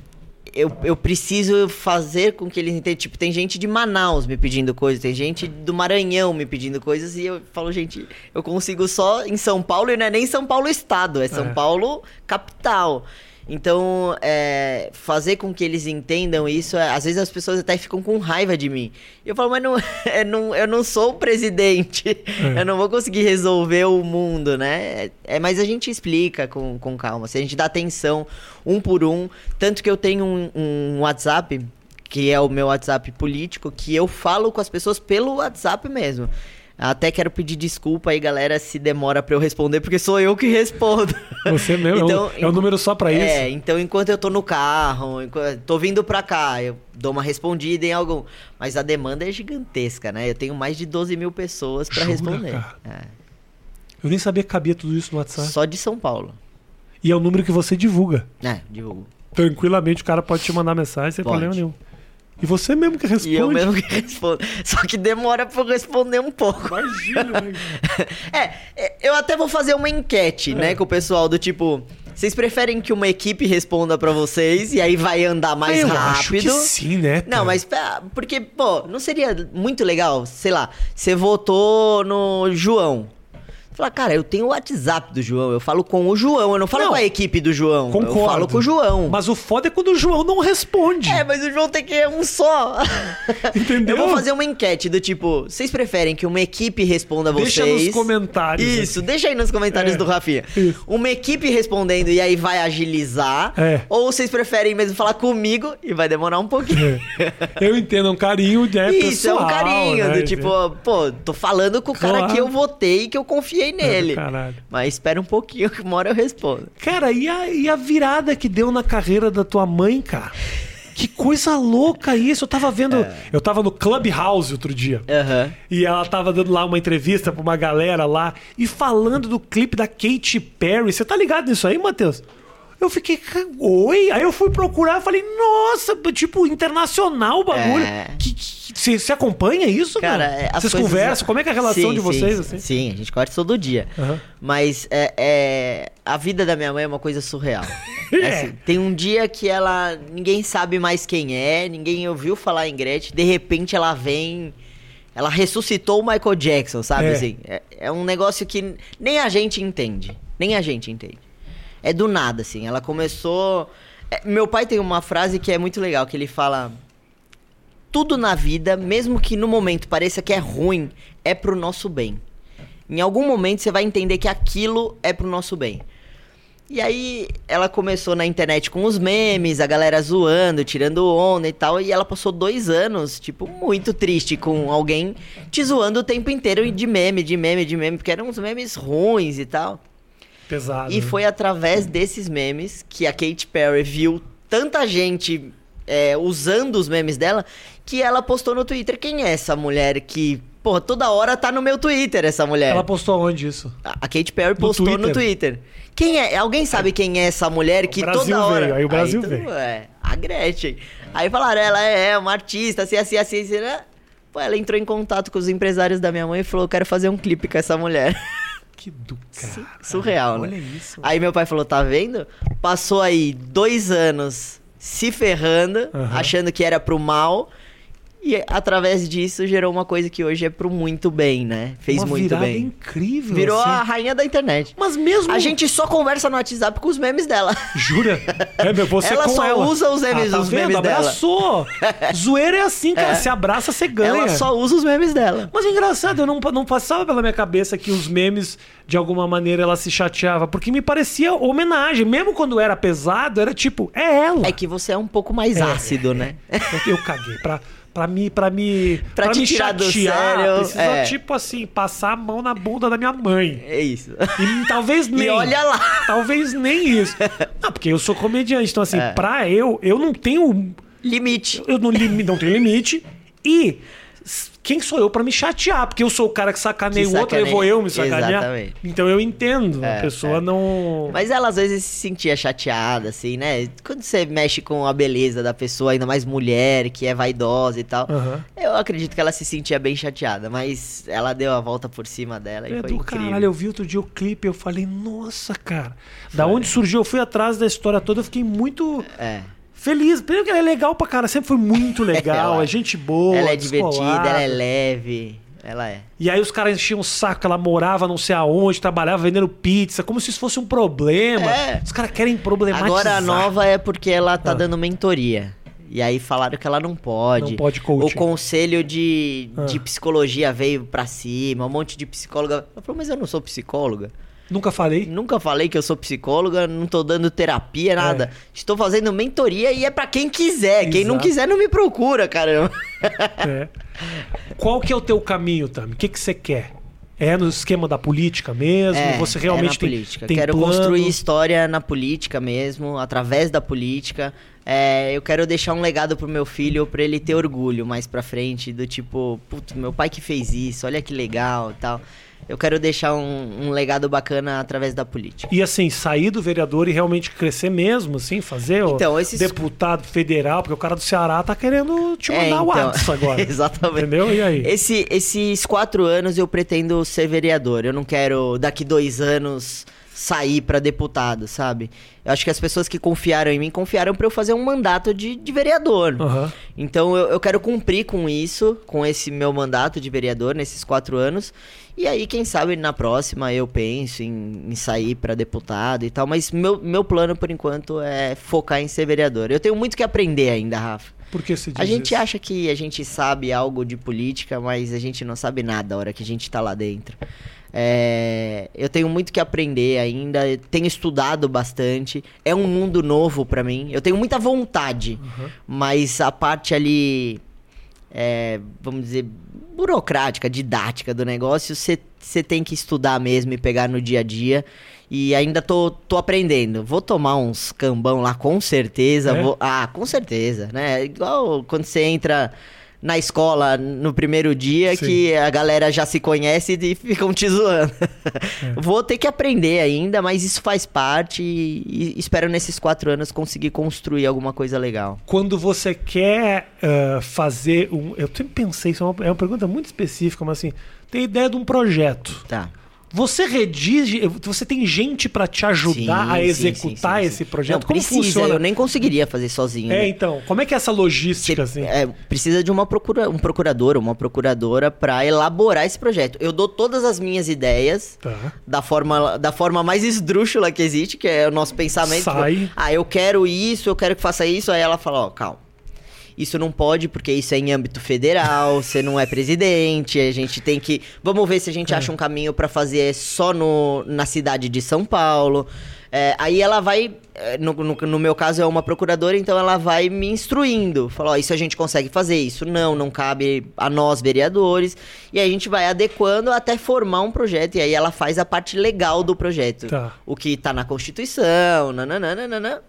eu, eu preciso fazer com que eles entendam. Tipo, tem gente de Manaus me pedindo coisas, tem gente do Maranhão me pedindo coisas, e eu falo, gente, eu consigo só em São Paulo, e não é nem São Paulo Estado, é São É. Paulo capital. Então, é, fazer com que eles entendam isso, é, às vezes as pessoas até ficam com raiva de mim. E eu falo, mas não, é, não, eu não sou o presidente, É. eu não vou conseguir resolver o mundo, né? É, mas a gente explica com, com calma, se a gente dá atenção um por um. Tanto que eu tenho um, um WhatsApp, que é o meu WhatsApp político, que eu falo com as pessoas pelo WhatsApp mesmo. Até quero pedir desculpa aí, galera, se demora pra eu responder, porque sou eu que respondo. Você mesmo, é um- Então, é um número só pra isso. É, então enquanto eu tô no carro, enquanto- tô vindo pra cá, eu dou uma respondida em algum. Mas a demanda é gigantesca, né? Eu tenho mais de 12 mil pessoas pra Jura, responder. cara? Eu nem sabia que cabia tudo isso no É. WhatsApp. Só de São Paulo. E é o número que você divulga. É, divulgo. Tranquilamente o cara pode te mandar mensagem sem Pode. problema nenhum. E você mesmo que responde. E eu mesmo que respondo. Só que demora pra eu responder um pouco. Imagina, né? É, é, eu até vou fazer uma enquete, né, com o pessoal do tipo. Vocês preferem que uma equipe responda pra vocês e aí vai andar mais eu rápido? acho que sim, né? Não, mas ah, porque, pô, não seria muito legal, sei lá, você votou no João. Falar, cara, eu tenho o WhatsApp do João, eu falo com o João, eu não falo Não. com a equipe do João. Concordo. Eu falo com o João. Mas o foda é quando o João não responde. É, mas o João tem que ir um só. Entendeu? Eu vou fazer uma enquete do tipo, vocês preferem que uma equipe responda a Deixa vocês? nos comentários Isso, aqui. deixa aí nos comentários É, do Rafinha. isso. Uma equipe respondendo e aí vai agilizar. É. Ou vocês preferem mesmo falar comigo e vai demorar um pouquinho. Eu entendo, é um carinho, né, Isso, é um pessoal, carinho, né, do tipo, pô, tô falando com o cara Claro. que eu votei e que eu confiei nele. caralho. Mas espera um pouquinho que uma hora eu respondo. Cara, e a, e a virada que deu na carreira da tua mãe, cara? Que coisa louca isso. Eu tava vendo. É. Eu tava no Clubhouse outro dia. Aham. E ela tava dando lá uma entrevista pra uma galera lá e falando do clipe da Katy Perry. Você tá ligado nisso aí, Matheus? Eu fiquei, "Ca- oi? Aí eu fui procurar, falei, nossa, tipo, internacional o bagulho. É. Você acompanha isso, Cara, é, Vocês coisas- conversam? Como é que é a relação Sim, de vocês, sim, assim? Sim, a gente conversa todo dia. Aham. Mas é, é- a vida da minha mãe é uma coisa surreal. É. É assim, tem um dia que ela. ninguém sabe mais quem é, ninguém ouviu falar em Gretchen, de repente ela vem. Ela ressuscitou o Michael Jackson, sabe? É. Assim, é, é um negócio que nem a gente entende. Nem a gente entende. É do nada, assim. Ela começou. é, meu pai tem uma frase que é muito legal, que ele fala. Tudo na vida, mesmo que no momento pareça que é ruim, é pro nosso bem. Em algum momento você vai entender que aquilo é pro nosso bem. E aí ela começou na internet com os memes, a galera zoando, tirando onda e tal, e ela passou dois anos, tipo, muito triste com alguém te zoando o tempo inteiro de meme, de meme, de meme, porque eram uns memes ruins e tal. Pesado. E né? foi através desses memes que a Katy Perry viu tanta gente é, usando os memes dela que ela postou no Twitter. Quem é essa mulher que, pô, toda hora tá no meu Twitter essa mulher? Ela postou onde isso? A Katy Perry postou no Twitter? Twitter. Quem é? Alguém sabe quem é essa mulher que toda hora. veio, aí o Brasil todo veio. É, a Gretchen. Aí falaram, ela é uma artista, assim, assim, assim, assim, né? Pô, ela entrou em contato com os empresários da minha mãe e falou: eu quero fazer um clipe com essa mulher. Que do cara. Surreal, Olha né? isso. Aí meu pai falou: tá vendo? Passou aí dois anos se ferrando, Aham. achando que era pro mal. E através disso gerou uma coisa que hoje é pro muito bem, né? Fez Uma muito bem. incrível. Virou assim. a rainha da internet. Mas mesmo. A gente só conversa no WhatsApp com os memes dela. Jura? É, meu, você Ela só ela. usa os memes- ah, tá os vendo? memes dela. Abraçou. Zoeira é assim, cara. É. Se abraça, você ganha. Ela só usa os memes dela. Mas é engraçado, eu não, não passava pela minha cabeça que os memes, de alguma maneira, ela se chateava. Porque me parecia homenagem. Mesmo quando era pesado, era tipo, é ela. É que você é um pouco mais É. ácido, né? Eu caguei. Pra, pra me. Pra me. Pra te me tirar do chatear, sério, precisa, é. tipo assim, passar a mão na bunda da minha mãe. É isso. E talvez nem. E olha lá. Talvez nem isso. Não, porque eu sou comediante. Então, assim, É. pra eu, eu não tenho. Limite. Eu não, não tenho limite. E quem sou eu pra me chatear? Porque eu sou o cara que sacaneia o outro, aí sacaneia. vou eu me sacanear. Exatamente. Então eu entendo. a É, pessoa é. não. Mas ela às vezes se sentia chateada, assim, né? Quando você mexe com a beleza da pessoa, ainda mais mulher, que é vaidosa e tal. Aham. Eu acredito que ela se sentia bem chateada, mas ela deu a volta por cima dela e É foi do incrível. caralho, eu vi outro dia o clipe, eu falei, nossa, cara. Da onde surgiu, eu fui atrás da história toda, eu fiquei muito É. feliz. Primeiro que ela é legal pra cara, sempre foi muito legal, Ela- é gente boa. ela é divertida, descolada. ela é leve. Ela é. E aí os caras enchiam o saco, ela morava não sei aonde, trabalhava vendendo pizza, como se isso fosse um problema. É. Os caras querem problematizar. Agora a nova é porque ela tá Ah. dando mentoria. E aí falaram que ela não pode. Não pode coaching. O conselho de, Ah. de psicologia veio pra cima, um monte de psicóloga. Ela falou, mas eu não sou psicóloga. Nunca falei. Nunca falei que eu sou psicóloga, não tô dando terapia, nada. Estou fazendo mentoria e é pra quem quiser. Quem não É. Exato. quiser não me procura, caramba. É. Qual que é o teu caminho, Tami? O que que você quer? É no esquema da política mesmo? É, você é realmente na tem, política. tem quero plano? construir história na política mesmo, através da política. É, eu quero deixar um legado pro meu filho pra ele ter orgulho mais pra frente, do tipo, putz, meu pai que fez isso, olha que legal e tal. Eu quero deixar um, um legado bacana através da política. E assim, sair do vereador e realmente crescer mesmo, assim, fazer o Então, esses- deputado federal, porque o cara do Ceará tá querendo te É, mandar o então, WhatsApp agora. Exatamente. Entendeu? E aí? Esse- esses quatro anos eu pretendo ser vereador. Eu não quero, daqui dois anos, sair pra deputado, sabe? Eu acho que as pessoas que confiaram em mim confiaram pra eu fazer um mandato de, de vereador. Aham. Então eu, eu quero cumprir com isso, com esse meu mandato de vereador nesses quatro anos. E aí, quem sabe na próxima eu penso em, em sair pra deputado e tal. Mas meu, meu plano, por enquanto, é focar em ser vereador. Eu tenho muito que aprender ainda, Rafa. Por que você diz A gente isso? acha que a gente sabe algo de política, mas a gente não sabe nada a hora que a gente tá lá dentro. É, eu tenho muito que aprender ainda, tenho estudado bastante. É um mundo novo pra mim. Eu tenho muita vontade, mas a parte ali, é, vamos dizer, burocrática, didática do negócio, você tem que estudar mesmo e pegar no dia a dia. E ainda tô, tô aprendendo. Vou tomar uns cambão lá, com certeza. É? Vou, ah, com certeza, né? Igual quando você entra na escola no primeiro dia Sim. que a galera já se conhece e ficam te zoando. Vou ter que aprender ainda, mas isso faz parte e, espero nesses quatro anos conseguir construir alguma coisa legal. Quando você quer ah, fazer um. Eu sempre pensei, isso é uma, é uma pergunta muito específica, mas assim, tem ideia de um projeto. Tá. Você redige, você tem gente pra te ajudar Sim, a executar sim, sim, esse projeto? Não, Como precisa, funciona? eu nem conseguiria fazer sozinho. É, né? então, como é que é essa logística, Você, assim? é, precisa de uma procura, um procurador, uma procuradora pra elaborar esse projeto. Eu dou todas as minhas ideias Tá. da forma, da forma mais esdrúxula que existe, que é o nosso pensamento. Sai. Tipo, ah, eu quero isso, eu quero que faça isso. Aí ela fala, ó, calma. Isso não pode, porque isso é em âmbito federal, você não é presidente, a gente tem que. Vamos ver se a gente acha um caminho pra fazer só no, na cidade de São Paulo. É, aí ela vai. é, No, no, no meu caso é uma procuradora, então ela vai me instruindo. Fala, ó, isso a gente consegue fazer, isso não, não cabe a nós, vereadores. E aí a gente vai adequando até formar um projeto. E aí ela faz a parte legal do projeto. Tá. O que tá na Constituição, nananana.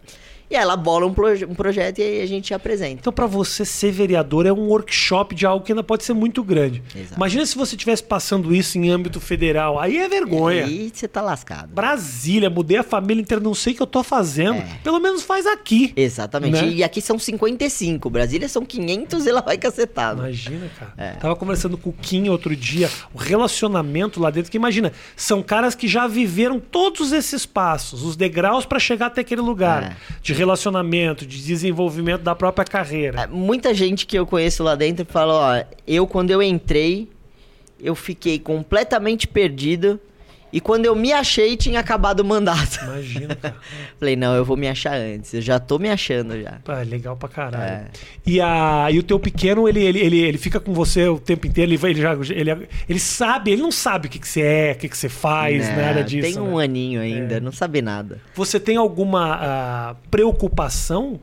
E aí ela bola um, proje- um projeto e aí a gente apresenta. Então, pra você ser vereador é um workshop de algo que ainda pode ser muito grande. Exato. Imagina se você estivesse passando isso em âmbito federal. Aí é vergonha. E você tá lascado. Brasília, mudei a família inteira, não sei o que eu tô fazendo. É. Pelo menos faz aqui. Exatamente. Né? E aqui são 55. Brasília são 500 e ela vai cacetada. Imagina, cara. É. Tava conversando com o Kim outro dia, o relacionamento lá dentro, que imagina, são caras que já viveram todos esses passos, os degraus pra chegar até aquele lugar É. de relacionamento, de desenvolvimento da própria carreira. É, Muita gente que eu conheço lá dentro fala, ó, eu quando eu entrei, eu fiquei completamente perdido. E quando eu me achei, tinha acabado o mandato. Imagina, cara. Falei, não, eu vou me achar antes. Eu já tô me achando já. Pá, legal pra caralho. É. E, a, e o teu pequeno, ele, ele, ele, ele fica com você o tempo inteiro, ele, ele, já, ele, ele sabe, ele não sabe o que, que você é, o que, que você faz, Né, nada disso. Tem um né? aninho ainda, não sabe nada. Você tem alguma ah, preocupação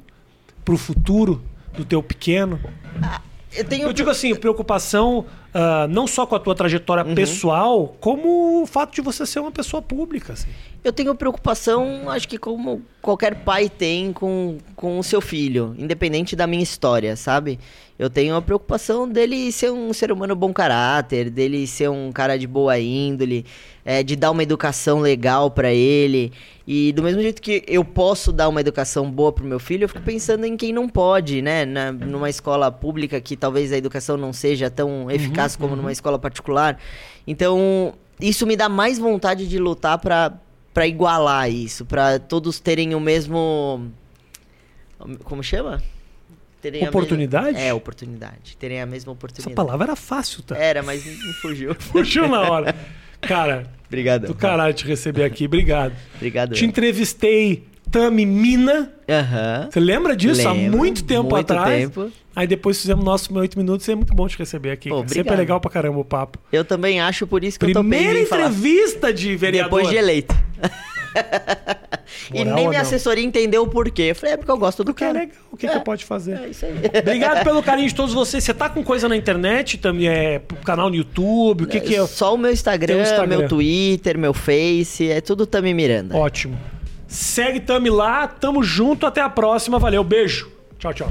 pro futuro do teu pequeno? Eu tenho. Eu digo assim, preocupação ah, não só com a tua trajetória Uhum. pessoal, como o fato de você ser uma pessoa pública. assim. Eu tenho preocupação, acho que como qualquer pai tem com, com o seu filho, independente da minha história, sabe? Eu tenho a preocupação dele ser um ser humano bom caráter, dele ser um cara de boa índole, é, de dar uma educação legal pra ele. E do mesmo jeito que eu posso dar uma educação boa pro meu filho, eu fico pensando em quem não pode, né? Na, numa escola pública que talvez a educação não seja tão eficaz como numa escola particular. Então, isso me dá mais vontade de lutar pra para igualar isso, pra todos terem o mesmo como chama? Terem Oportunidade? mesma- É, oportunidade. Terem a mesma Essa oportunidade. palavra era fácil, tá? Era, mas me fugiu. Fugiu na hora. Cara, Obrigado. do caralho te receber aqui. Obrigado. Obrigado. Te entrevistei Tami Mina. Aham. Você lembra disso? Há Lembro, muito tempo muito atrás. tempo. Aí depois fizemos nosso 8 minutos e é muito bom te receber aqui. Pô. Sempre é legal pra caramba o papo. Eu também acho, por isso que eu tô Primeira em falar. entrevista de vereador. Depois de eleito. e nem minha assessoria entendeu o porquê. Eu falei, é porque eu gosto do Porque é cara. legal. O que, que pode fazer? É isso aí. Obrigado pelo carinho de todos vocês. Você tá com coisa na internet também? É canal no YouTube? O que, que é? Só o meu Instagram, Instagram. meu Twitter, meu Face, é tudo Tami Miranda. Ótimo. Segue Tami lá. Tamo junto. Até a próxima. Valeu. Beijo. Tchau, tchau.